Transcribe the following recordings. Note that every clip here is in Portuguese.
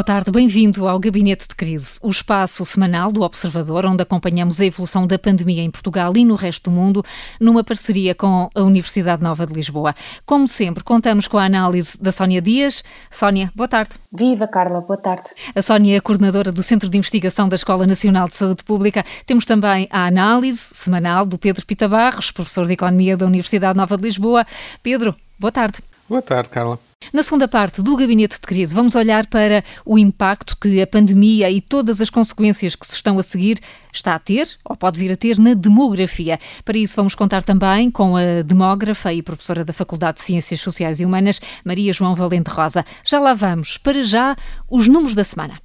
Boa tarde, bem-vindo ao Gabinete de Crise, o espaço semanal do Observador, onde acompanhamos a evolução da pandemia em Portugal e no resto do mundo, numa parceria com a Universidade Nova de Lisboa. Como sempre, contamos com a análise da Sónia Dias. Sónia, boa tarde. Viva, Carla, boa tarde. A Sónia é coordenadora do Centro de Investigação da Escola Nacional de Saúde Pública. Temos também a análise semanal do Pedro Pita Barros, professor de Economia da Universidade Nova de Lisboa. Pedro, boa tarde. Boa tarde, Carla. Na segunda parte do Gabinete de Crise, vamos olhar para o impacto que a pandemia e todas as consequências que se estão a seguir está a ter, ou pode vir a ter, na demografia. Para isso, vamos contar também com a demógrafa e professora da Faculdade de Ciências Sociais e Humanas, Maria João Valente Rosa. Já lá vamos. Para já, os números da semana.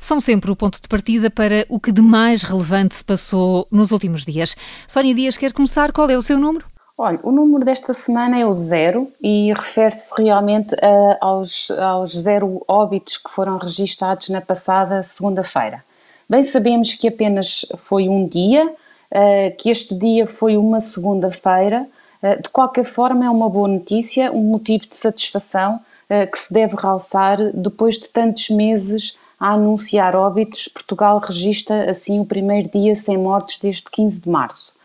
são sempre o ponto de partida para o que de mais relevante se passou nos últimos dias. Sónia Dias quer começar. Qual é o seu número? Olha, o número desta semana é o zero e refere-se realmente a, aos, aos zero óbitos que foram registados na passada segunda-feira. Bem sabemos que apenas foi um dia, uh, que este dia foi uma segunda-feira. Uh, de qualquer forma, é uma boa notícia, um motivo de satisfação uh, que se deve realçar depois de tantos meses a anunciar óbitos. Portugal registra assim o primeiro dia sem mortes desde 15 de março.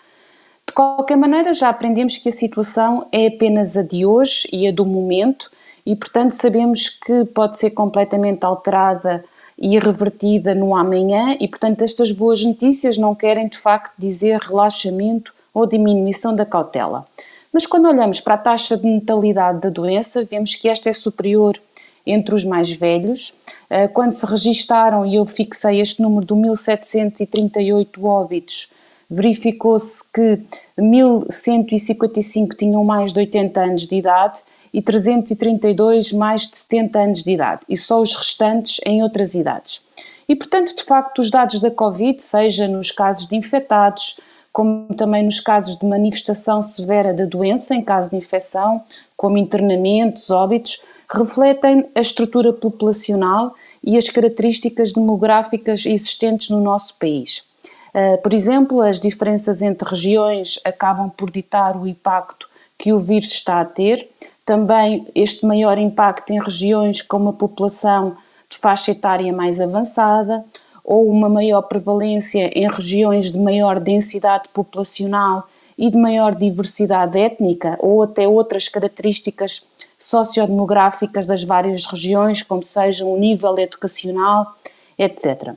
De qualquer maneira, já aprendemos que a situação é apenas a de hoje e a do momento, e portanto sabemos que pode ser completamente alterada e revertida no amanhã, e portanto estas boas notícias não querem de facto dizer relaxamento ou diminuição da cautela. Mas quando olhamos para a taxa de natalidade da doença, vemos que esta é superior entre os mais velhos. Eh, quando se registaram, e eu fixei este número de 1738 óbitos, verificou-se que 1155 tinham mais de 80 anos de idade e 332 mais de 70 anos de idade, e só os restantes em outras idades. E, portanto, de facto, os dados da Covid, seja nos casos de infectados, como também nos casos de manifestação severa da doença, em caso de infecção, como internamentos, óbitos, refletem a estrutura populacional e as características demográficas existentes no nosso país. Uh, por exemplo, as diferenças entre regiões acabam por ditar o impacto que o vírus está a ter. Também este maior impacto em regiões com uma população de faixa etária mais avançada ou uma maior prevalência em regiões de maior densidade populacional e de maior diversidade étnica ou até outras características sociodemográficas das várias regiões, como seja o nível educacional, etc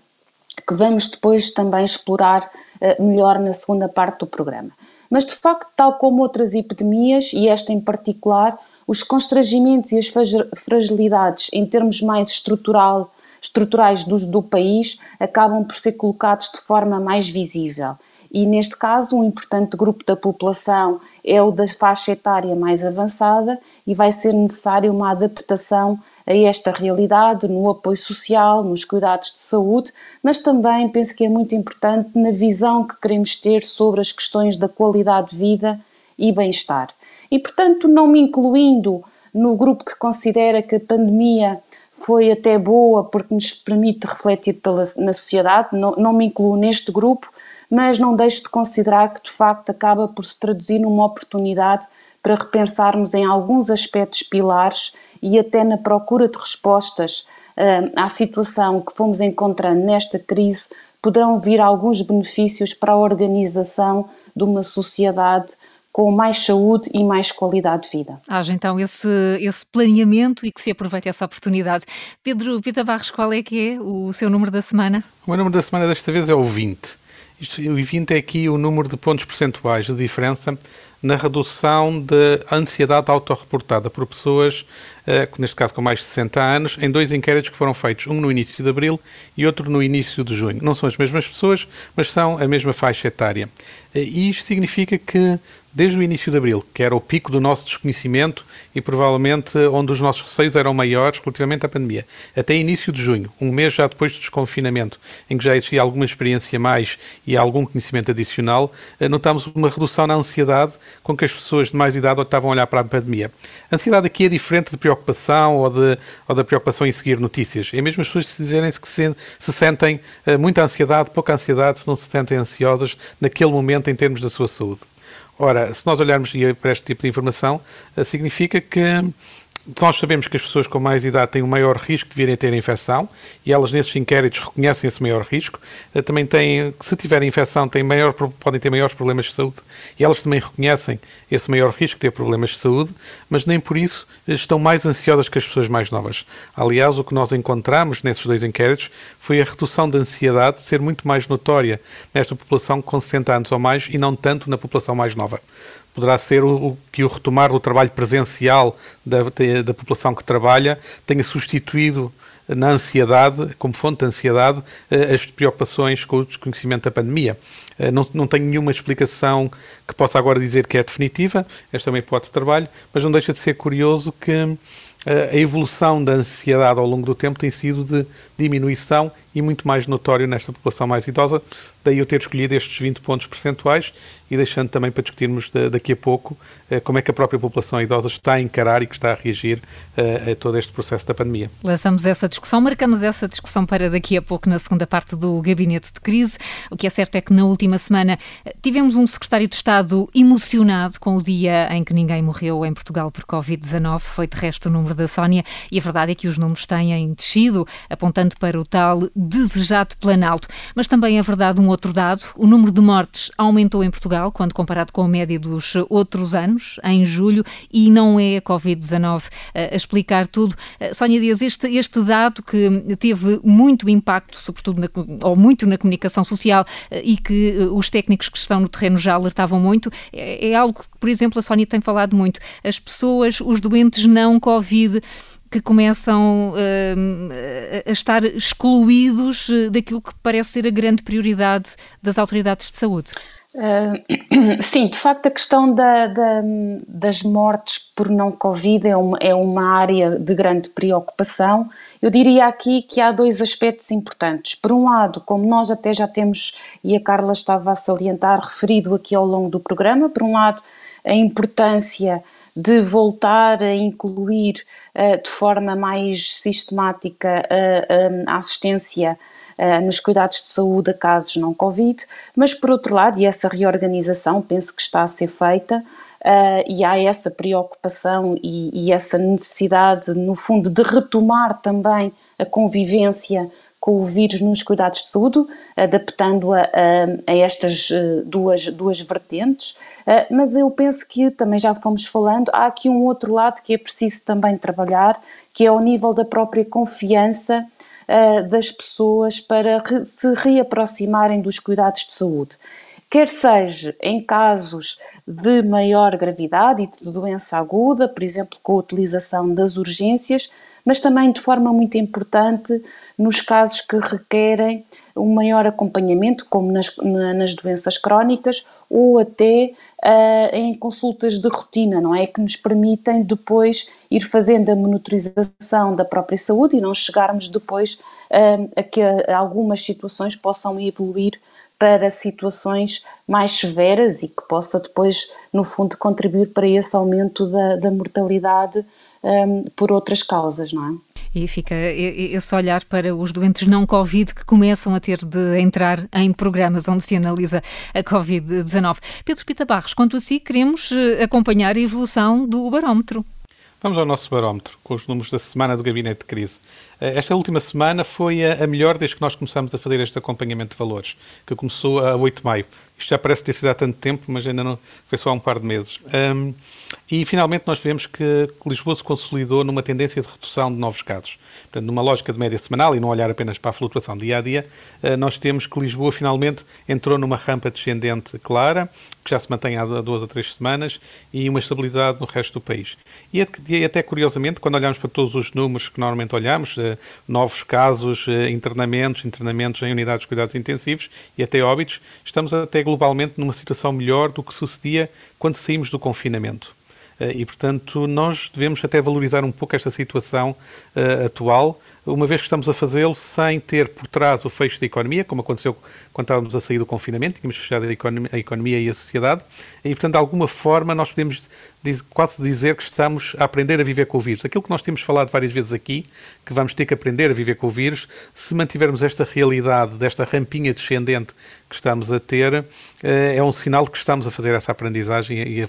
que vamos depois também explorar uh, melhor na segunda parte do programa. Mas, de facto, tal como outras epidemias, e esta em particular, os constrangimentos e as fragilidades em termos mais estrutural, estruturais do, do país acabam por ser colocados de forma mais visível. E neste caso, um importante grupo da população é o da faixa etária mais avançada e vai ser necessária uma adaptação a esta realidade no apoio social, nos cuidados de saúde, mas também penso que é muito importante na visão que queremos ter sobre as questões da qualidade de vida e bem-estar. E portanto, não me incluindo no grupo que considera que a pandemia foi até boa porque nos permite refletir pela, na sociedade, não, não me incluo neste grupo, mas não deixo de considerar que de facto acaba por se traduzir numa oportunidade para repensarmos em alguns aspectos pilares e até na procura de respostas uh, à situação que fomos encontrando nesta crise, poderão vir alguns benefícios para a organização de uma sociedade com mais saúde e mais qualidade de vida. Haja então esse, esse planeamento e que se aproveite essa oportunidade. Pedro Pita Barros, qual é que é o seu número da semana? O meu número da semana desta vez é o 20. Isto, o 20 é aqui o número de pontos percentuais de diferença na redução da ansiedade autorreportada por pessoas, neste caso com mais de 60 anos, em dois inquéritos que foram feitos, um no início de abril e outro no início de junho. Não são as mesmas pessoas, mas são a mesma faixa etária. Eh, e isto significa que desde o início de abril, que era o pico do nosso desconhecimento e provavelmente onde os nossos receios eram maiores relativamente à pandemia, até início de junho, um mês já depois do desconfinamento, em que já existia alguma experiência mais e algum conhecimento adicional, eh, notámos uma redução na ansiedade com que as pessoas de mais idade estavam a olhar para a pandemia. A ansiedade aqui é diferente de preocupação ou, de, ou da preocupação em seguir notícias. É mesmo as pessoas dizerem-se que se, se sentem uh, muita ansiedade, pouca ansiedade, se não se sentem ansiosas naquele momento em termos da sua saúde. Ora, se nós olharmos para este tipo de informação, significa que nós sabemos que as pessoas com mais idade têm um maior risco de virem a ter infecção e elas nesses inquéritos reconhecem esse maior risco. Eh, também têm, se tiverem infecção, têm maior, podem ter maiores problemas de saúde e elas também reconhecem esse maior risco de ter problemas de saúde, mas nem por isso eh, estão mais ansiosas que as pessoas mais novas. Aliás, o que nós encontramos nesses dois inquéritos foi a redução da ansiedade ser muito mais notória nesta população com 60 anos ou mais e não tanto na população mais nova poderá ser o, o, que o retomar do trabalho presencial da, da população que trabalha tenha substituído na ansiedade, como fonte de ansiedade, eh, as preocupações com o desconhecimento da pandemia. Eh, não, não tenho nenhuma explicação que possa agora dizer que é definitiva, esta é uma hipótese de trabalho, mas não deixa de ser curioso que eh, a evolução da ansiedade ao longo do tempo tem sido de diminuição e muito mais notório nesta população mais idosa, daí eu ter escolhido estes 20 pontos percentuais e deixando também para discutirmos daqui a pouco como é que a própria população idosa está a encarar e que está a reagir a todo este processo da pandemia. Lançamos essa discussão, marcamos essa discussão para daqui a pouco na segunda parte do Gabinete de Crise. O que é certo é que na última semana eh, tivemos um secretário de Estado emocionado com o dia em que ninguém morreu em Portugal por Covid-19. Foi de resto o número da Sónia e a verdade é que os números têm descido, apontando para o tal desejado Planalto. Mas também é verdade um outro dado: o número de mortes aumentou em Portugal quando comparado com a média dos outros anos, em julho, e não é a Covid-19 eh, a explicar tudo. Sónia Dias, este, este dado que teve muito impacto, sobretudo, na, ou muito na comunicação social eh, e que eh, os técnicos que estão no terreno já alertavam muito, é, é algo que, por exemplo, a Sónia tem falado muito. As pessoas, os doentes não Covid, que começam uh, a estar excluídos daquilo que parece ser a grande prioridade das autoridades de saúde. Uh, sim, de facto, a questão da, da, das mortes por não Covid é uma, é uma área de grande preocupação. Eu diria aqui que há dois aspectos importantes. Por um lado, como nós até já temos, e a Carla estava a salientar, referido aqui ao longo do programa, por um lado, a importância de voltar a incluir uh, de forma mais sistemática a, a assistência uh, nos cuidados de saúde a casos não Covid, mas por outro lado, e essa reorganização penso que está a ser feita, uh, e há essa preocupação e, e, essa necessidade, no fundo, de retomar também a convivência com o vírus nos cuidados de saúde, adaptando-a a, a, estas uh, duas, duas vertentes. Uh, mas eu penso que também já fomos falando, há aqui um outro lado que é preciso também trabalhar, que é ao nível da própria confiança uh, das pessoas para se reaproximarem dos cuidados de saúde. Quer seja em casos de maior gravidade e de doença aguda, por exemplo, com a utilização das urgências, mas também de forma muito importante nos casos que requerem um maior acompanhamento, como nas, nas doenças crónicas ou até uh, em consultas de rotina, não é? Que nos permitem depois ir fazendo a monitorização da própria saúde e não chegarmos depois uh, a que algumas situações possam evoluir para situações mais severas e que possa depois, no fundo, contribuir para esse aumento da, da mortalidade um, por outras causas, não é? E fica esse olhar para os doentes não Covid que começam a ter de entrar em programas onde se analisa a Covid-19. Pedro Pita Barros, quanto a si, queremos eh, acompanhar a evolução do barómetro. Vamos ao nosso barómetro, com os números da semana do Gabinete de Crise. Eh, esta última semana foi a melhor desde que nós começamos a fazer este acompanhamento de valores, que começou a 8 de maio. Isto já parece ter sido há tanto tempo, mas ainda não foi só há um par de meses. Um, e finalmente nós vemos que Lisboa se consolidou numa tendência de redução de novos casos. Portanto, numa lógica de média semanal e não olhar apenas para a flutuação dia a dia, uh, nós temos que Lisboa finalmente entrou numa rampa descendente clara, que já se mantém há duas ou três semanas, e uma estabilidade no resto do país. E até curiosamente, quando olhamos para todos os números que normalmente olhamos, novos casos, uh, internamentos, internamentos em unidades de cuidados intensivos e até óbitos, estamos até globalmente numa situação melhor do que sucedia quando saímos do confinamento. Eh, e, portanto, nós devemos até valorizar um pouco esta situação uh, atual, uma vez que estamos a fazê-lo sem ter por trás o fecho da economia, como aconteceu quando estávamos a sair do confinamento, tínhamos fechado a economia, a economia e a sociedade, e, portanto, de alguma forma, nós podemos quase dizer que estamos a aprender a viver com o vírus. Aquilo que nós temos falado várias vezes aqui, que vamos ter que aprender a viver com o vírus, se mantivermos esta realidade, desta rampinha descendente que estamos a ter, eh, é um sinal de que estamos a fazer essa aprendizagem e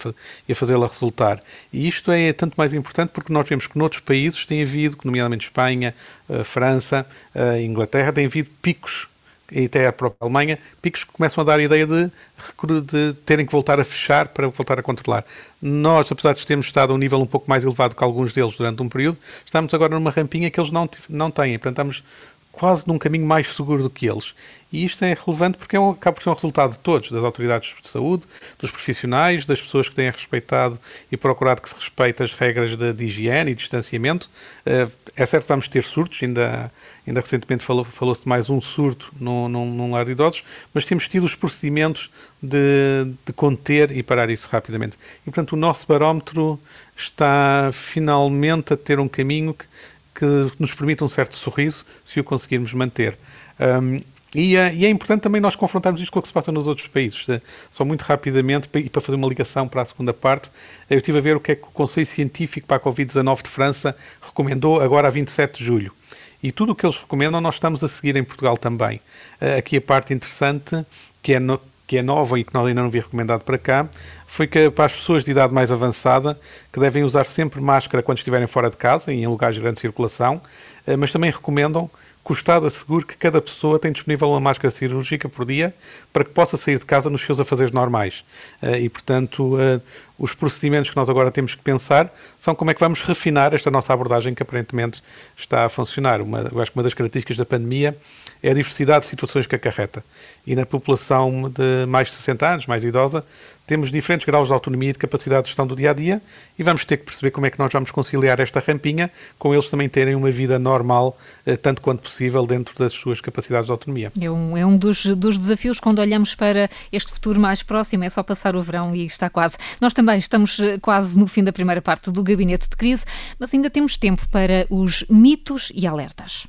a, fazê-la resultar. E isto é tanto mais importante porque nós vemos que noutros países tem havido, nomeadamente Espanha, eh, França, eh, Inglaterra, tem havido picos e até a própria Alemanha, picos que começam a dar a ideia de, de, terem que voltar a fechar para voltar a controlar. Nós, apesar de termos estado a um nível um pouco mais elevado que alguns deles durante um período, estamos agora numa rampinha que eles não, não têm. Portanto, estamos quase num caminho mais seguro do que eles. E isto é relevante porque é um, acaba por ser um resultado de todos, das autoridades de saúde, dos profissionais, das pessoas que têm respeitado e procurado que se respeite as regras de, de higiene e distanciamento. Uh, é certo que vamos ter surtos, ainda, ainda recentemente falou-se falou de mais um surto num, num, num, lar de idosos, mas temos tido os procedimentos de, de conter e parar isso rapidamente. E, portanto, o nosso barómetro está finalmente a ter um caminho que que nos permita um certo sorriso se o conseguirmos manter. Um, e é, e é, importante também nós confrontarmos isto com o que se passa nos outros países. Eh, só muito rapidamente, e para fazer uma ligação para a segunda parte, eu estive a ver o que é que o Conselho Científico para a Covid-19 de França recomendou agora a 27 de julho. E tudo o que eles recomendam nós estamos a seguir em Portugal também. Eh, aqui a parte interessante, que é no, que é nova e que nós ainda não vi recomendado para cá, foi que para as pessoas de idade mais avançada, que devem usar sempre máscara quando estiverem fora de casa e em lugares de grande circulação, eh, mas também recomendam que o Estado assegure que cada pessoa tem disponível uma máscara cirúrgica por dia para que possa sair de casa nos seus afazeres normais. Eh, e, portanto, eh, os procedimentos que nós agora temos que pensar são como é que vamos refinar esta nossa abordagem que aparentemente está a funcionar. Uma, eu acho que uma das características da pandemia é a diversidade de situações que acarreta. E na população de mais de 60 anos, mais idosa, temos diferentes graus de autonomia e de capacidade de gestão do dia a dia e vamos ter que perceber como é que nós vamos conciliar esta rampinha com eles também terem uma vida normal, eh, tanto quanto possível, dentro das suas capacidades de autonomia. É um, é um dos, dos desafios quando olhamos para este futuro mais próximo, é só passar o verão e está quase. Nós também estamos eh, quase no fim da primeira parte do gabinete de crise, mas ainda temos tempo para os mitos e alertas.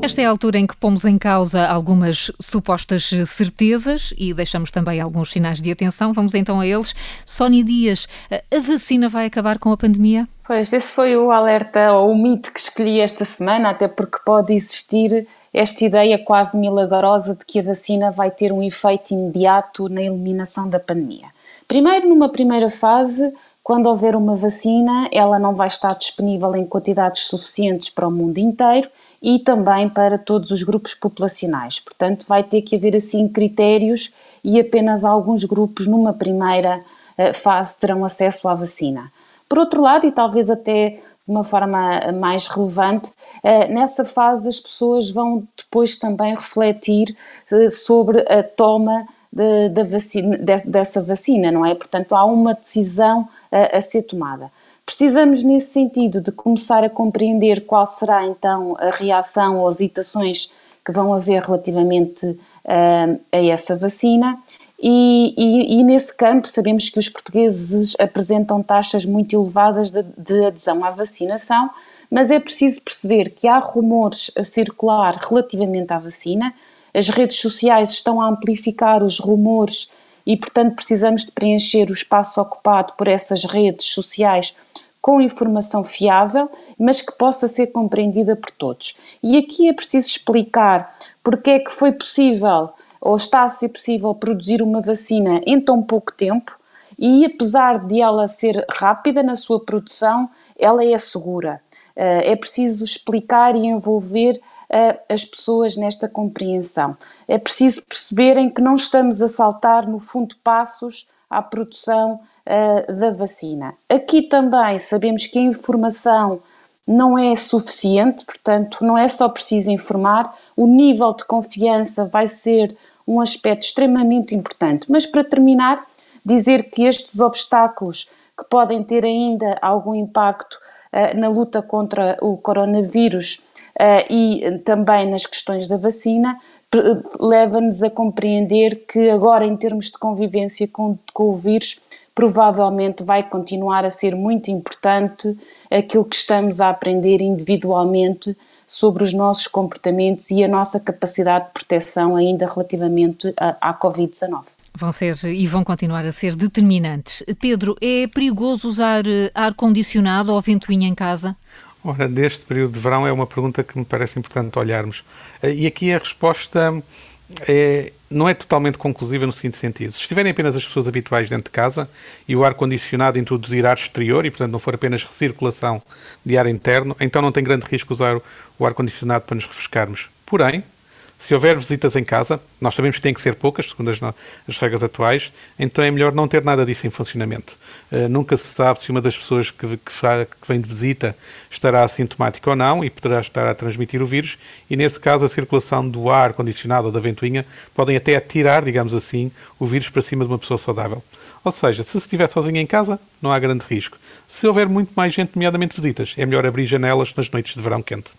Esta é a altura em que pomos em causa algumas supostas certezas e deixamos também alguns sinais de atenção. Vamos então a eles. Sónia Dias, a vacina vai acabar com a pandemia? Pois, esse foi o alerta ou o mito que escolhi esta semana, até porque pode existir esta ideia quase milagrosa de que a vacina vai ter um efeito imediato na eliminação da pandemia. Primeiro, numa primeira fase, quando houver uma vacina, ela não vai estar disponível em quantidades suficientes para o mundo inteiro e também para todos os grupos populacionais. Portanto, vai ter que haver assim critérios e apenas alguns grupos numa primeira eh, fase terão acesso à vacina. Por outro lado, e talvez até de uma forma mais relevante, eh, nessa fase as pessoas vão depois também refletir eh, sobre a toma de, de vacina, de, dessa vacina, não é? Portanto, há uma decisão a, a ser tomada. Precisamos, nesse sentido, de começar a compreender qual será então a reação ou as hesitações que vão haver relativamente uh, a essa vacina. E, e, e, nesse campo, sabemos que os portugueses apresentam taxas muito elevadas de, de adesão à vacinação, mas é preciso perceber que há rumores a circular relativamente à vacina, as redes sociais estão a amplificar os rumores e, portanto, precisamos de preencher o espaço ocupado por essas redes sociais com informação fiável, mas que possa ser compreendida por todos. E aqui é preciso explicar porque é que foi possível ou está a ser possível produzir uma vacina em tão pouco tempo e apesar de ela ser rápida na sua produção, ela é segura. Eh, é preciso explicar e envolver eh, as pessoas nesta compreensão. É preciso perceberem que não estamos a saltar, no fundo, passos à produção uh, da vacina. Aqui também sabemos que a informação não é suficiente, portanto, não é só preciso informar, o nível de confiança vai ser um aspecto extremamente importante. Mas para terminar, dizer que estes obstáculos que podem ter ainda algum impacto uh, na luta contra o coronavírus uh, e também nas questões da vacina, leva-nos a compreender que agora, em termos de convivência com, com o vírus, provavelmente vai continuar a ser muito importante aquilo que estamos a aprender individualmente sobre os nossos comportamentos e a nossa capacidade de proteção ainda relativamente à, à Covid-19 vão ser e vão continuar a ser determinantes. Pedro, é perigoso usar eh, ar-condicionado ou ventoinha em casa? Ora, deste período de verão é uma pergunta que me parece importante olharmos. Eh, e aqui a resposta é, não é totalmente conclusiva no seguinte sentido. Se estiverem apenas as pessoas habituais dentro de casa e o ar-condicionado introduzir ar exterior e, portanto, não for apenas recirculação de ar interno, então não tem grande risco usar o ar-condicionado para nos refrescarmos. Porém, se houver visitas em casa, nós sabemos que têm que ser poucas, segundo as, as regras atuais, então é melhor não ter nada disso em funcionamento. Uh, nunca se sabe se uma das pessoas que, que, que, vem de visita estará assintomática ou não e poderá estar a transmitir o vírus, e nesse caso a circulação do ar condicionado ou da ventoinha podem até atirar, digamos assim, o vírus para cima de uma pessoa saudável. Ou seja, se estiver sozinho em casa, não há grande risco. Se houver muito mais gente, nomeadamente visitas, é melhor abrir janelas nas noites de verão quente.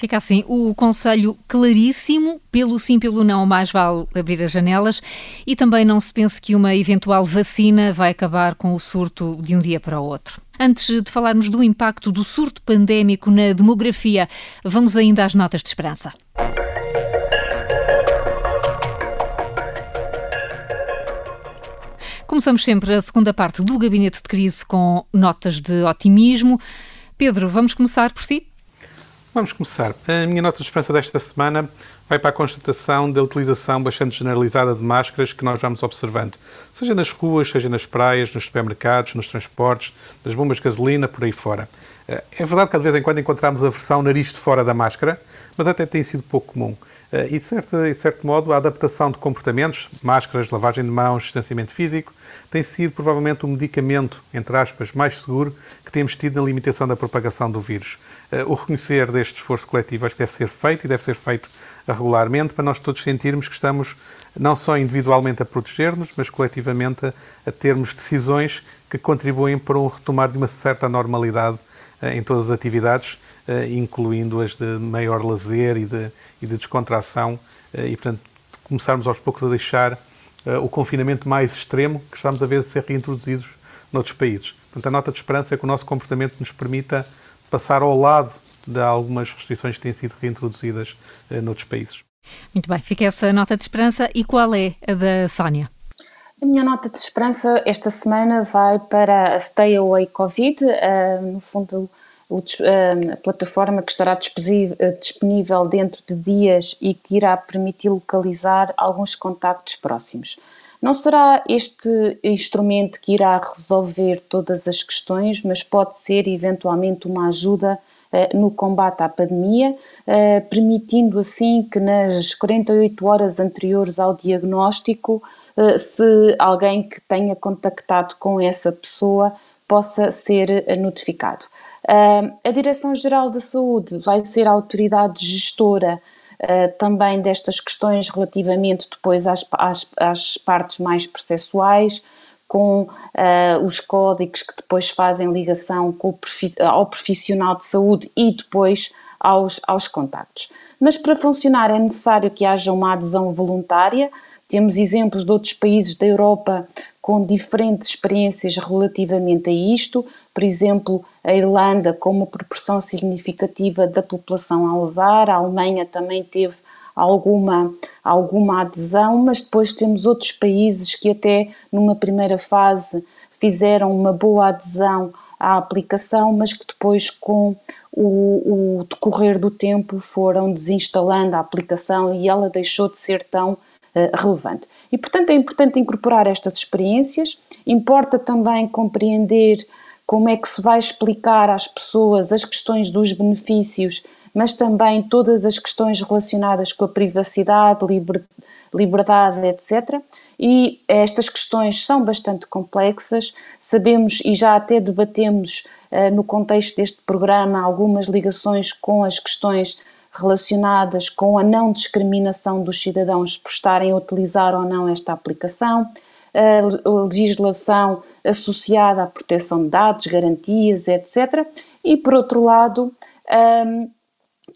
Fica assim o conselho claríssimo, pelo sim, pelo não, mais vale abrir as janelas e também não se pense que uma eventual vacina vai acabar com o surto de um dia para o outro. Antes de falarmos do impacto do surto pandémico na demografia, vamos ainda às notas de esperança. Começamos sempre a segunda parte do gabinete de crise com notas de otimismo. Pedro, vamos começar por si? Vamos começar. A minha nota de esperança desta semana vai para a constatação da utilização bastante generalizada de máscaras que nós vamos observando, seja nas ruas, seja nas praias, nos supermercados, nos transportes, nas bombas de gasolina, por aí fora. É verdade que de vez em quando encontramos a versão nariz de fora da máscara, mas até tem sido pouco comum. Eh, e, de certo, de certo modo, a adaptação de comportamentos, máscaras, lavagem de mãos, distanciamento físico, tem sido provavelmente o medicamento, entre aspas, mais seguro que temos tido na limitação da propagação do vírus. Eh, o reconhecer deste esforço coletivo acho que deve ser feito e deve ser feito regularmente para nós todos sentirmos que estamos não só individualmente a proteger-nos, mas coletivamente a, a termos decisões que contribuem para um retomar de uma certa normalidade eh, em todas as atividades incluindo as de maior lazer e de, e de descontração, eh, e portanto começarmos aos poucos a deixar eh, o confinamento mais extremo que estamos a ver ser reintroduzidos noutros países. Portanto, a nota de esperança é que o nosso comportamento nos permita passar ao lado de algumas restrições que têm sido reintroduzidas noutros países. Muito bem, fica essa nota de esperança. E qual é a da Sónia? A minha nota de esperança esta semana vai para a Stay Away Covid. Uh, no fundo, a plataforma que estará eh, disponível dentro de dias e que irá permitir localizar alguns contactos próximos. Não será este instrumento que irá resolver todas as questões, mas pode ser eventualmente uma ajuda eh, no combate à pandemia, eh, permitindo assim que nas 48 horas anteriores ao diagnóstico, se alguém que tenha contactado com essa pessoa possa ser notificado. A Direção-Geral da Saúde vai ser a autoridade gestora uh, também destas questões relativamente depois às, às, às partes mais processuais, com uh, os códigos que depois fazem ligação com ao profissional de saúde e depois aos, aos contactos. Mas para funcionar é necessário que haja uma adesão voluntária. Temos exemplos de outros países da Europa com diferentes experiências relativamente a isto, por exemplo, a Irlanda com uma proporção significativa da população a usar, a Alemanha também teve alguma, alguma adesão, mas depois temos outros países que até numa primeira fase fizeram uma boa adesão à aplicação, mas que depois com o, o decorrer do tempo foram desinstalando a aplicação e ela deixou de ser tão eh, relevante. E, portanto, é importante incorporar estas experiências, importa também compreender como é que se vai explicar às pessoas as questões dos benefícios, mas também todas as questões relacionadas com a privacidade, liberdade, etc. E estas questões são bastante complexas, sabemos e já até debatemos uh, no contexto deste programa algumas ligações com as questões relacionadas com a não discriminação dos cidadãos por estarem a utilizar ou não esta aplicação, a legislação associada à proteção de dados, garantias, etc. E, por outro lado, um,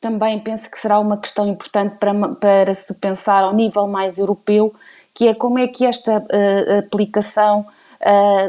também penso que será uma questão importante para, para se pensar ao nível mais europeu, que é como é que esta uh, aplicação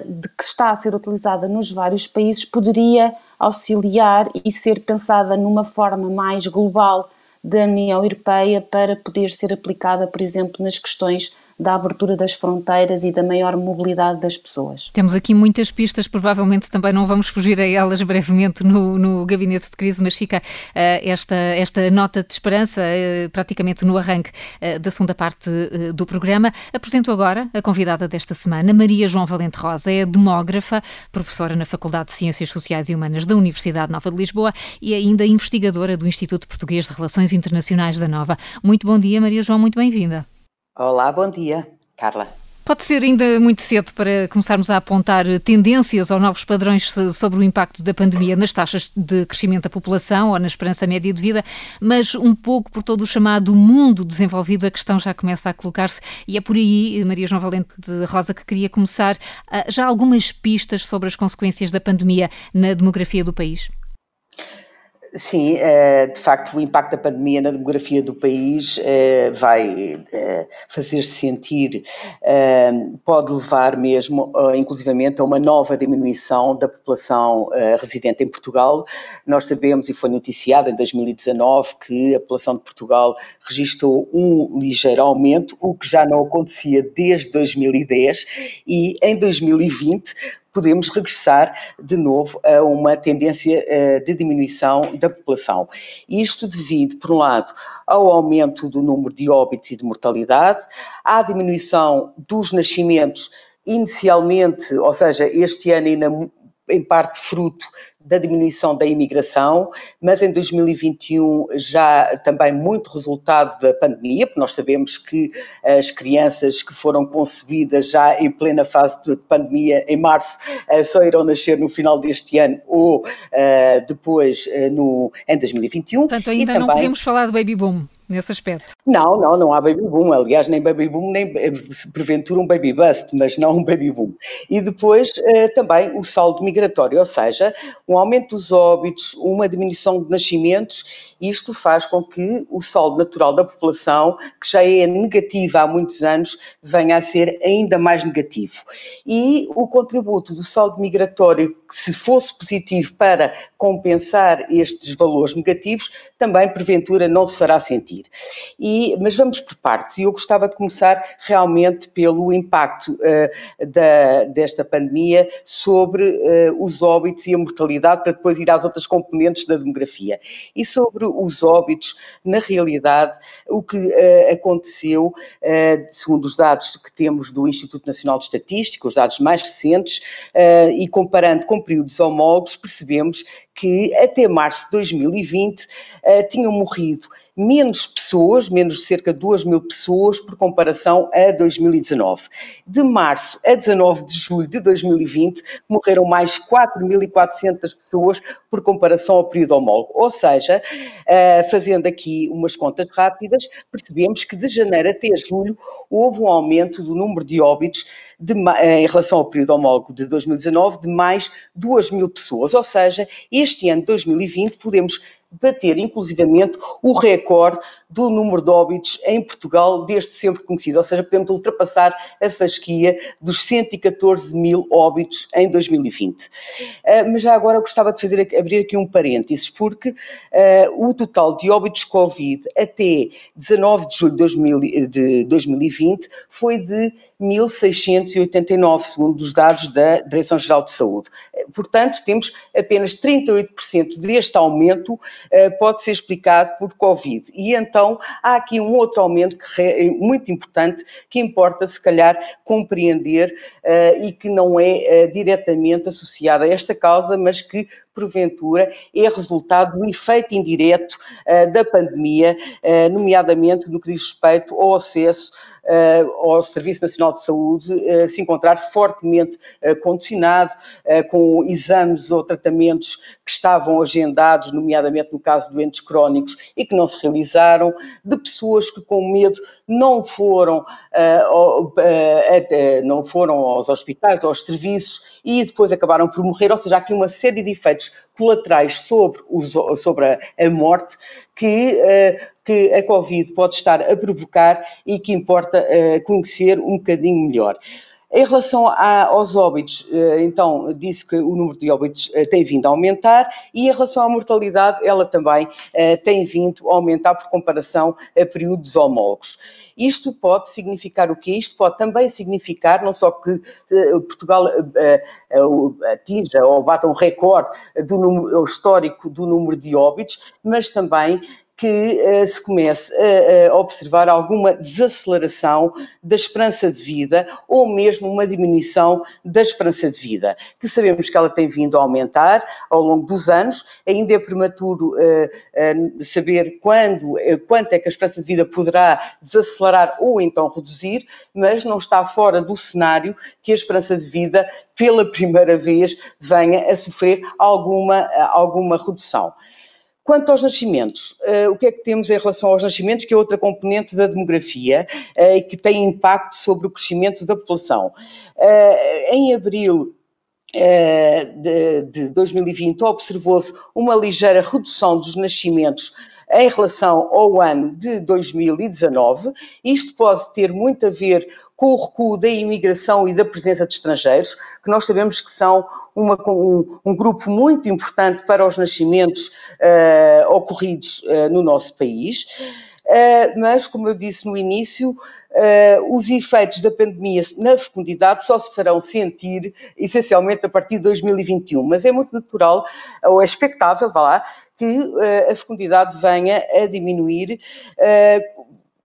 de que está a ser utilizada nos vários países poderia auxiliar e ser pensada numa forma mais global da União Europeia para poder ser aplicada, por exemplo, nas questões da abertura das fronteiras e da maior mobilidade das pessoas. Temos aqui muitas pistas, provavelmente também não vamos fugir a elas brevemente no, no gabinete de crise, mas fica uh, esta, esta nota de esperança uh, praticamente no arranque uh, da segunda parte do programa. Apresento agora a convidada desta semana, Maria João Valente Rosa, é demógrafa, professora na Faculdade de Ciências Sociais e Humanas da Universidade Nova de Lisboa e ainda investigadora do Instituto Português de Relações Internacionais da Nova. Muito bom dia, Maria João, muito bem-vinda. Olá, bom dia, Carla. Pode ser ainda muito cedo para começarmos a apontar tendências ou novos padrões sobre o impacto da pandemia nas taxas de crescimento da população ou na esperança média de vida, mas um pouco por todo o chamado mundo desenvolvido, a questão já começa a colocar-se e é por aí, Maria João Valente de Rosa, que queria começar. Ah, já algumas pistas sobre as consequências da pandemia na demografia do país? Sim, eh, de facto, o impacto da pandemia na demografia do país eh, vai eh, fazer-se sentir, pode levar mesmo, inclusivamente, a uma nova diminuição da população residente em Portugal. Nós sabemos, e foi noticiado em 2019, que a população de Portugal registrou um ligeiro aumento, o que já não acontecia desde 2010, e em 2020 podemos regressar de novo a uma tendência eh, de diminuição da população. Isto devido, por um lado, ao aumento do número de óbitos e de mortalidade, à diminuição dos nascimentos inicialmente, ou seja, este ano ainda em parte fruto da diminuição da imigração, mas em 2021 já também muito resultado da pandemia, porque nós sabemos que as crianças que foram concebidas já em plena fase de pandemia, em março, eh, só irão nascer no final deste ano ou uh, depois uh, no, em 2021. Portanto, ainda também... não podemos falar do baby boom nesse aspecto. Não, não, não há baby boom. Aliás, nem baby boom, nem porventura um baby bust, mas não um baby boom. E depois eh, também o saldo migratório, ou seja, um aumento dos óbitos, uma diminuição de nascimentos, isto faz com que o saldo natural da população, que já é negativo há muitos anos, venha a ser ainda mais negativo. E o contributo do saldo migratório, que se fosse positivo para compensar estes valores negativos, também porventura não se fará sentir. E, mas vamos por partes, e eu gostava de começar realmente pelo impacto uh, da, desta pandemia sobre uh, os óbitos e a mortalidade, para depois ir às outras componentes da demografia. E sobre os óbitos, na realidade, o que uh, aconteceu, segundo os dados que temos do Instituto Nacional de Estatística, os dados mais recentes, e comparando com períodos homólogos, percebemos que até março de 2020 tinham morrido menos pessoas, menos cerca de 2 mil pessoas, por comparação a 2019. De março a 19 de julho de 2020, morreram mais 4.400 pessoas por comparação ao período homólogo. Ou seja, eh, fazendo aqui umas contas rápidas, percebemos que de janeiro até julho houve um aumento do número de óbitos de, eh, em relação ao período homólogo de 2019 de mais 2 mil pessoas. Ou seja, este ano, 2020, podemos bater inclusivamente o recorde do número de óbitos em Portugal desde sempre conhecido, ou seja, podemos ultrapassar a fasquia dos 114 mil óbitos em 2020. Uh, ah, mas já agora gostava de fazer, abrir aqui um parênteses, porque uh, o total de óbitos Covid até 19 de julho de, 2000, de 2020 foi de 1.689, segundo os dados da Direção-Geral de Saúde. Portanto, temos apenas 38% deste aumento pode ser explicado por Covid. E então há aqui um outro aumento que é muito importante, que importa se calhar compreender uh, e que não é uh, diretamente associado a esta causa, mas que porventura é resultado do efeito indireto da pandemia, nomeadamente no que diz respeito ao acesso ao Serviço Nacional de Saúde se encontrar fortemente condicionado, com exames ou tratamentos que estavam agendados, nomeadamente no caso de doentes crónicos, e que não se realizaram, de pessoas que com medo não foram, uh, uh, uh, não foram aos hospitais, aos serviços e depois acabaram por morrer, ou seja, há aqui uma série de efeitos colaterais sobre, os, sobre a, a morte que, que a Covid pode estar a provocar e que importa conhecer um bocadinho melhor. Em relação a, aos óbitos, eh, então, disse que o número de óbitos eh, tem vindo a aumentar e em relação à mortalidade, ela também eh, tem vindo a aumentar por comparação a períodos homólogos. Isto pode significar o quê? Isto pode também significar não só que Portugal atinja ou bata um recorde do número, histórico do número de óbitos, mas também que uh, se comece a, a, observar alguma desaceleração da esperança de vida ou mesmo uma diminuição da esperança de vida, que sabemos que ela tem vindo a aumentar ao longo dos anos. Ainda é prematuro uh, uh, saber quando, quanto é que a esperança de vida poderá desacelerar ou então reduzir, mas não está fora do cenário que a esperança de vida, pela primeira vez, venha a sofrer alguma, alguma redução. Quanto aos nascimentos, uh, o que é que temos em relação aos nascimentos, que é outra componente da demografia e uh, que tem impacto sobre o crescimento da população? Uh, em abril de 2020 observou-se uma ligeira redução dos nascimentos em relação ao ano de 2019. Isto pode ter muito a ver com o recuo da imigração e da presença de estrangeiros, que nós sabemos que são uma, um, um, grupo muito importante para os nascimentos uh, ocorridos uh, no nosso país. Uh, mas, como eu disse no início, os efeitos da pandemia na fecundidade só se farão sentir essencialmente a partir de 2021. Mas é muito natural, ou é expectável, vá lá, que a fecundidade venha a diminuir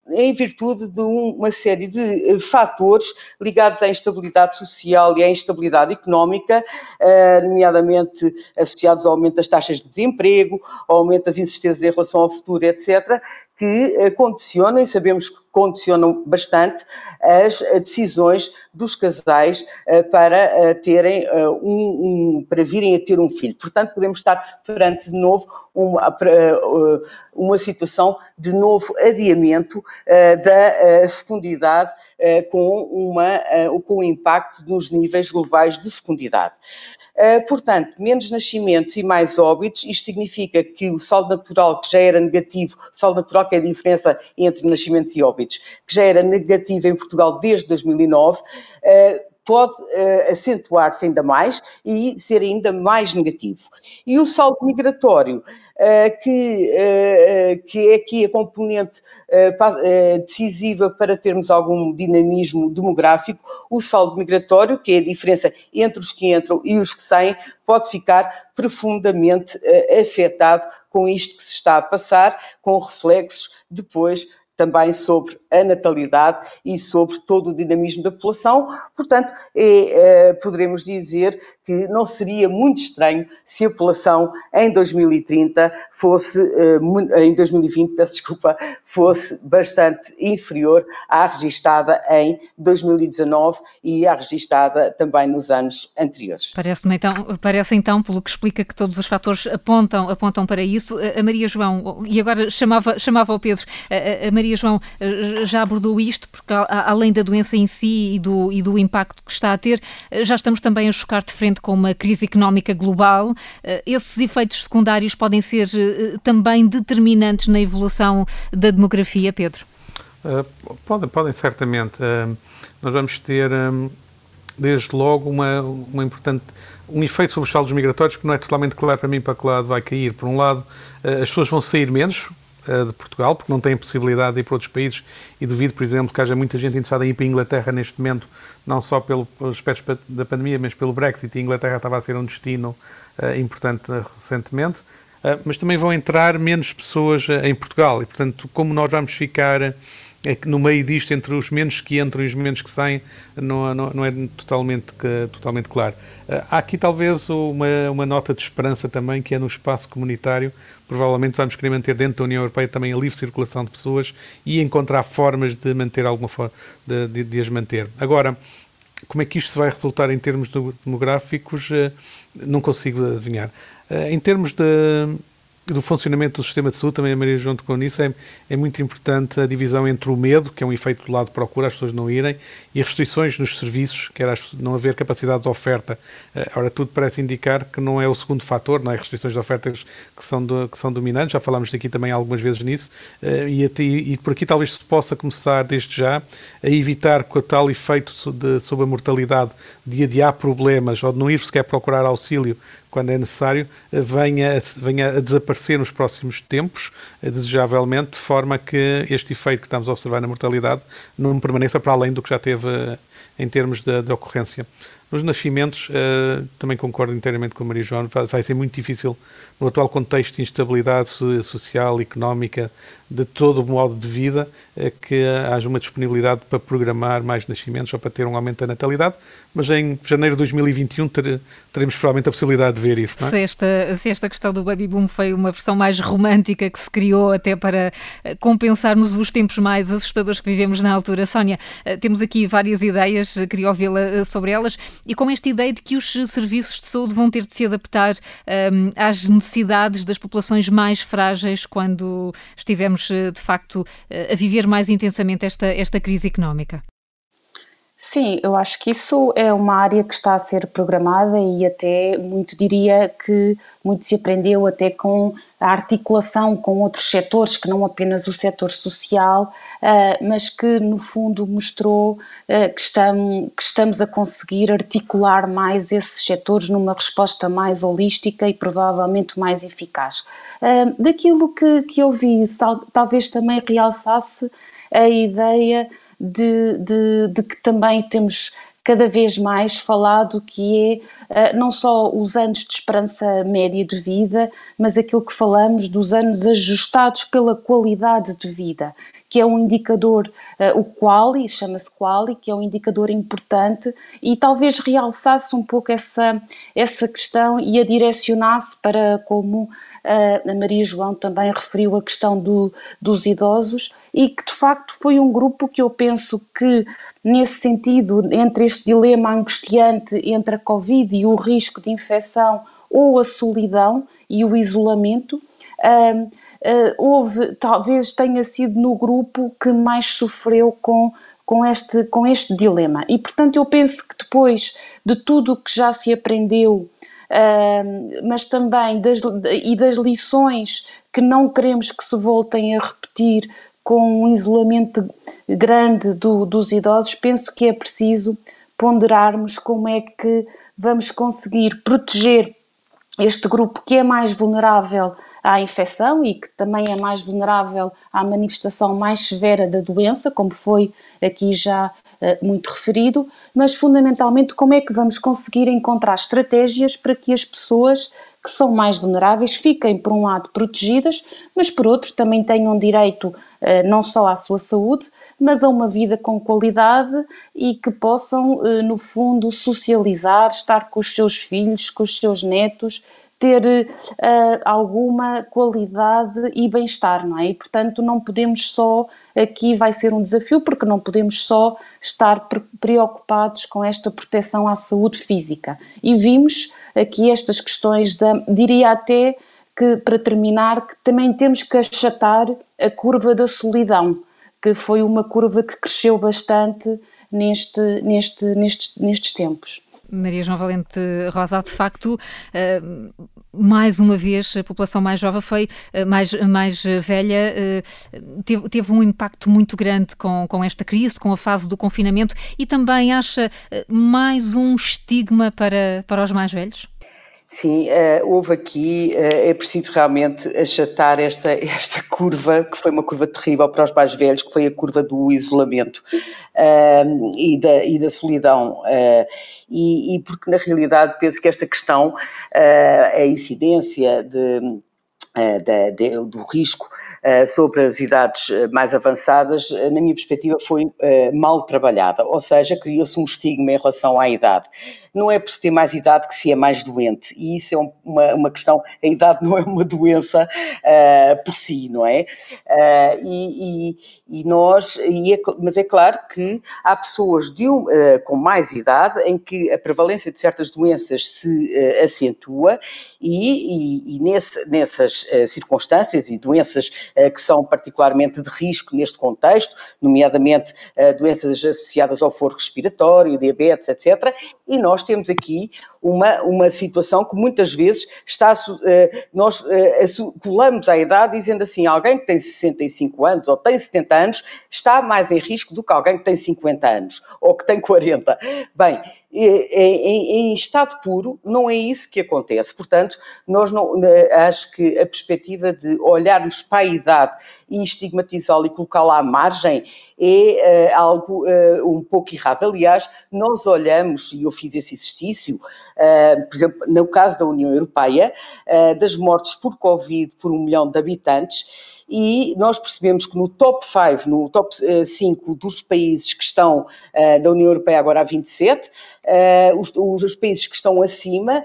em virtude de uma série de eh, fatores ligados à instabilidade social e à instabilidade económica, eh, nomeadamente associados ao aumento das taxas de desemprego, ao aumento das incertezas em relação ao futuro, etc., que eh, condicionam, e sabemos que condicionam bastante, as eh, decisões dos casais eh, para terem um, um, para virem a ter um filho. Portanto, podemos estar perante de novo uma, uma situação de novo adiamento da fecundidade com, uma, com o impacto nos níveis globais de fecundidade. Eh, portanto, menos nascimentos e mais óbitos, isto significa que o saldo natural, que já era negativo, saldo natural que é a diferença entre nascimentos e óbitos, que já era negativo em Portugal desde 2009, pode uh, acentuar-se ainda mais e ser ainda mais negativo. E o saldo migratório, uh, que, uh, que é aqui a componente decisiva para termos algum dinamismo demográfico, o saldo migratório, que é a diferença entre os que entram e os que saem, pode ficar profundamente afetado com isto que se está a passar, com reflexos depois também sobre a natalidade e sobre todo o dinamismo da população. Portanto, é, é, poderemos dizer que não seria muito estranho se a população em 2030 fosse, eh, em 2020, peço desculpa, fosse bastante inferior à registada em 2019 e à registada também nos anos anteriores. Parece-me então, parece então, pelo que explica que todos os fatores apontam, apontam para isso. A Maria João, e agora chamava, chamava o Pedro, a Maria Maria João eh, já abordou isto, porque além da doença em si e do, e do impacto que está a ter, eh, já estamos também a chocar de frente com uma crise económica global. Eh, esses efeitos secundários podem ser também determinantes na evolução da demografia, Pedro? Uh, podem, podem, certamente. Uh, nós vamos ter, um, desde logo, uma, uma importante um efeito sobre os saldos migratórios que não é totalmente claro para mim para que lado vai cair. Por um lado, as pessoas vão sair menos, eh, de Portugal, porque não têm possibilidade de ir para outros países e duvido, por exemplo, que haja muita gente interessada em ir para a Inglaterra neste momento, não só pelos aspectos da pandemia, mas pelo Brexit. A Inglaterra estava a ser um destino uh, importante uh, recentemente. Mas também vão entrar menos pessoas em Portugal e, portanto, como nós vamos ficar é que no meio disto, entre os menos que entram e os menos que saem, não, não, não é totalmente, totalmente claro. Há aqui talvez uma, uma nota de esperança também, que é no espaço comunitário, provavelmente vamos querer manter dentro da União Europeia também a livre circulação de pessoas e encontrar formas de manter alguma forma, de, de, de as manter. Agora, como é que isto vai resultar em termos demográficos, eh, não consigo adivinhar. Eh, em termos de do funcionamento do sistema de saúde, também a Maria junto com isso, é, é muito importante a divisão entre o medo, que é um efeito do lado de procura, as pessoas não irem, e restrições nos serviços, que era não haver capacidade de oferta. Uh, ora, tudo parece indicar que não é o segundo fator, não é? restrições de ofertas que são, do, que são dominantes, já falámos daqui também algumas vezes nisso, uh, e, até, e por aqui talvez se possa começar desde já a evitar com o tal efeito de, sobre a mortalidade de adiar problemas ou de não ir sequer procurar auxílio quando é necessário, eh, venha, venha a desaparecer nos próximos tempos, eh, desejavelmente, de forma que este efeito que estamos a observar na mortalidade não permaneça para além do que já teve eh, em termos de, de ocorrência. Nos nascimentos, uh, também concordo inteiramente com a Maria João, vai ser muito difícil, no atual contexto de instabilidade social, económica, de todo o modo de vida, uh, que haja uma disponibilidade para programar mais nascimentos ou para ter um aumento da natalidade, mas em janeiro de 2021 ter, teremos provavelmente a possibilidade de ver isso, não é? Se esta, se esta questão do baby boom foi uma versão mais romântica que se criou até para eh, compensarmos os tempos mais assustadores que vivemos na altura. Sónia, temos aqui várias ideias, queria ouvi-la sobre elas e com esta ideia de que os serviços de saúde vão ter de se adaptar um, às necessidades das populações mais frágeis quando estivermos, eh, de facto, eh, a viver mais intensamente esta, esta crise económica. Sim, eu acho que isso é uma área que está a ser programada e até muito diria que muito se aprendeu até com a articulação com outros setores, que não apenas o setor social, ah, mas que no fundo mostrou ah, que estamos, que estamos a conseguir articular mais esses setores numa resposta mais holística e provavelmente mais eficaz. Ah, daquilo que, que eu vi, talvez também realçasse a ideia de, de, de que também temos cada vez mais falado que é uh, não só os anos de esperança média de vida, mas aquilo que falamos dos anos ajustados pela qualidade de vida, que é um indicador, uh, o quali, chama-se quali, que é um indicador importante e talvez realçasse um pouco essa, essa questão e a direcionasse para como a Maria João também referiu a questão do, dos idosos e que de facto foi um grupo que eu penso que nesse sentido, entre este dilema angustiante entre a Covid e o risco de infecção ou a solidão e o isolamento, uh, houve, talvez tenha sido no grupo que mais sofreu com, com, este, com este dilema. E portanto eu penso que depois de tudo o que já se aprendeu mas também das, e das lições que não queremos que se voltem a repetir com um isolamento grande do, dos idosos, penso que é preciso ponderarmos como é que vamos conseguir proteger este grupo que é mais vulnerável à infecção e que também é mais vulnerável à manifestação mais severa da doença, como foi aqui já uh, muito referido, mas fundamentalmente como é que vamos conseguir encontrar estratégias para que as pessoas que são mais vulneráveis fiquem, por um lado, protegidas, mas por outro também tenham direito uh, não só à sua saúde, mas a uma vida com qualidade e que possam, uh, no fundo, socializar, estar com os seus filhos, com os seus netos, ter uh, alguma qualidade e bem-estar, não é? E portanto não podemos só, aqui vai ser um desafio, porque não podemos só estar preocupados com esta proteção à saúde física. E vimos aqui estas questões da, diria até que, para terminar, que também temos que achatar a curva da solidão, que foi uma curva que cresceu bastante neste, neste, nestes, nestes tempos. Maria João Valente Rosa, de facto, eh, mais uma vez, a população mais jovem foi eh, mais, mais velha, eh, teve, teve um impacto muito grande com, com esta crise, com a fase do confinamento e também acha mais um estigma para, para os mais velhos? Sim, uh, houve aqui, uh, é preciso realmente achatar esta, esta curva, que foi uma curva terrível para os mais velhos, que foi a curva do isolamento uh, e, da, e da solidão. E, e, porque, na realidade, penso que esta questão, a incidência de, de, de, do risco sobre as idades mais avançadas, na minha perspectiva, foi mal trabalhada, ou seja, criou-se um estigma em relação à idade. não é por se ter mais idade que se é mais doente. E isso é uma, uma questão, a idade não é uma doença uh, por si, não é? Uh, e, e, e, nós, e é, mas é claro que há pessoas de uh, com mais idade em que a prevalência de certas doenças se acentua e, e nesse, nessas circunstâncias e doenças que são particularmente de risco neste contexto, nomeadamente doenças associadas ao foro respiratório, diabetes, etc. E nós temos aqui uma, uma situação que muitas vezes está, eh, nós eh, colamos à idade dizendo assim, alguém que tem 65 anos ou tem 70 anos está mais em risco do que alguém que tem 50 anos ou que tem 40. Bem, em, em, estado puro, não é isso que acontece. Portanto, nós não, acho que a perspectiva de olharmos para a idade e estigmatizá-la e colocá-la à margem é uh, algo uh, um pouco errado. Aliás, nós olhamos, e eu fiz esse exercício, uh, por exemplo, no caso da União Europeia, das mortes por Covid por um milhão de habitantes, e nós percebemos que no top 5, no top 5 dos países que estão da União Europeia agora há 27, os, os, países que estão acima,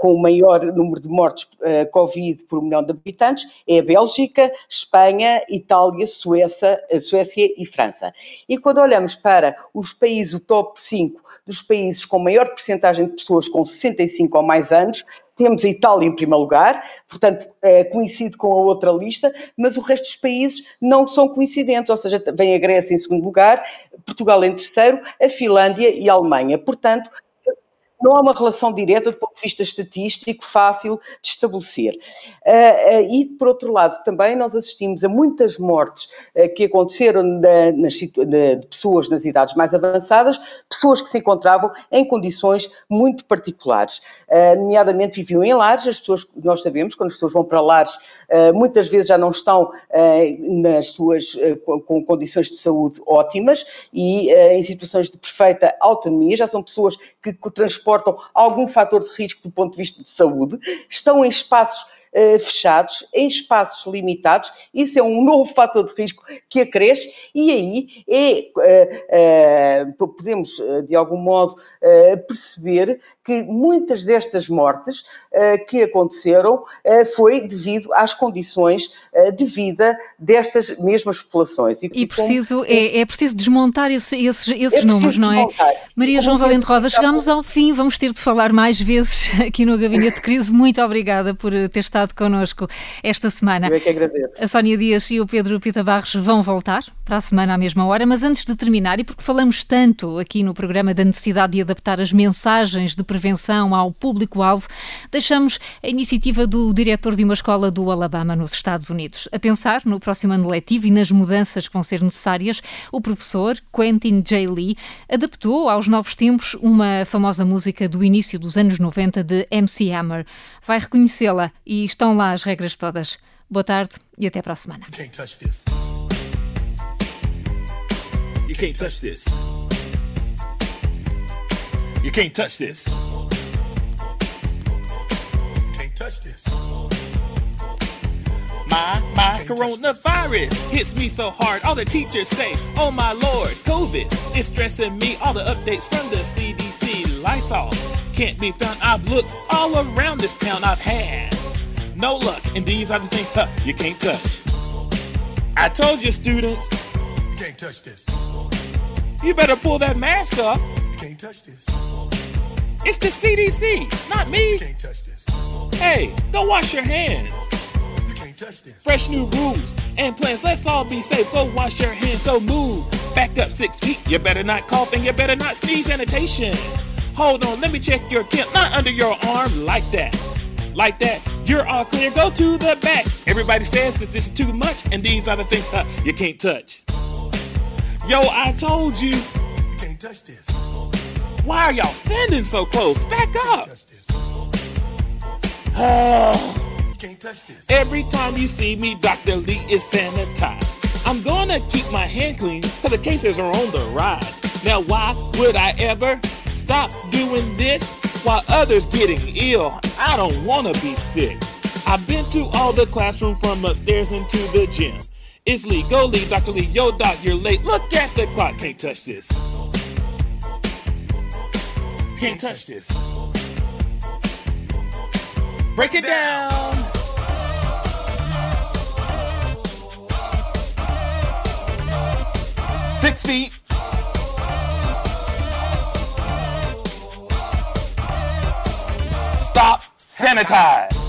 com o maior número de mortes Covid por um milhão de habitantes, é a Bélgica, Espanha, Itália, Suécia, Suécia e França. E quando olhamos para os países, o top 5 dos países com maior percentagem de pessoas com 65 ou mais anos, temos a Itália em primeiro lugar, portanto, é, coincide com a outra lista, mas o resto dos países não são coincidentes, ou seja, vem a Grécia em segundo lugar, Portugal em terceiro, a Finlândia e a Alemanha. Portanto, não há uma relação direta do ponto de vista estatístico fácil de estabelecer. Uh, uh, e, por outro lado, também nós assistimos a muitas mortes uh, que aconteceram na, nas, de pessoas nas idades mais avançadas, pessoas que se encontravam em condições muito particulares. nomeadamente viviam em lares, as pessoas, nós sabemos, quando as pessoas vão para lares, muitas vezes já não estão nas suas, com condições de saúde ótimas e em situações de perfeita autonomia, já são pessoas que, que transportam comportam algum fator de risco do ponto de vista de saúde, estão em espaços uh, fechados, em espaços limitados, isso é um novo fator de risco que acresce e aí é, uh, uh, podemos, de algum modo, perceber que muitas destas mortes que aconteceram foi devido às condições de vida destas mesmas populações. E, e preciso, é, é, preciso desmontar esse, esses, esses é números, não é? Maria João Valente Rosa, chegamos ao fim, vamos ter de falar mais vezes aqui no Gabinete de Crise. Muito obrigada por ter estado estado connosco esta semana. Eu é que agradeço. A Sónia Dias e o Pedro Pita Barros vão voltar para a semana à mesma hora, mas antes de terminar, e porque falamos tanto aqui no programa da necessidade de adaptar as mensagens de prevenção ao público-alvo, deixamos a iniciativa do diretor de uma escola do Alabama, nos Estados Unidos. A pensar no próximo ano letivo e nas mudanças que vão ser necessárias, o professor Quentin J. Lee adaptou aos novos tempos uma famosa música do início dos anos 90 de MC Hammer. Vai reconhecê-la e Estão lá as regras todas. Boa tarde e até para a semana. My, my coronavirus hits me so hard. All the teachers say, Oh my lord, COVID is stressing me. All the updates from the CDC, Lysol can't be found. I've looked all around this town. I've had no luck. And these are the things huh, you can't touch. I told you, students. You can't touch this. You better pull that mask up. You can't touch this. It's the CDC, not me. You can't touch this. Hey, go wash your hands. You can't touch this. Fresh new rules and plans. Let's all be safe. Go wash your hands. So move back up six feet. You better not cough and you better not sneeze. Sanitation. Hold on, let me check your temp. Not under your arm like that like that. You're all clear. Go to the back. Everybody says that this is too much, and these are the things huh, you can't touch. Yo, I told you. You can't touch this. Why are y'all standing so close? Back up. Oh. can't touch this. Every time you see me, Dr. Lee is sanitized. I'm gonna keep my hand clean because the cases are on the rise. Now, why would I ever stop doing this? While others getting ill. I don't wanna be sick. I've been to all the classroom from upstairs into the gym. It's Lee, go Lee, Dr. Lee, yo doc, you're late. Look at the clock, can't touch this. Can't touch this. Break it down. Six feet. Stop. Sanitize.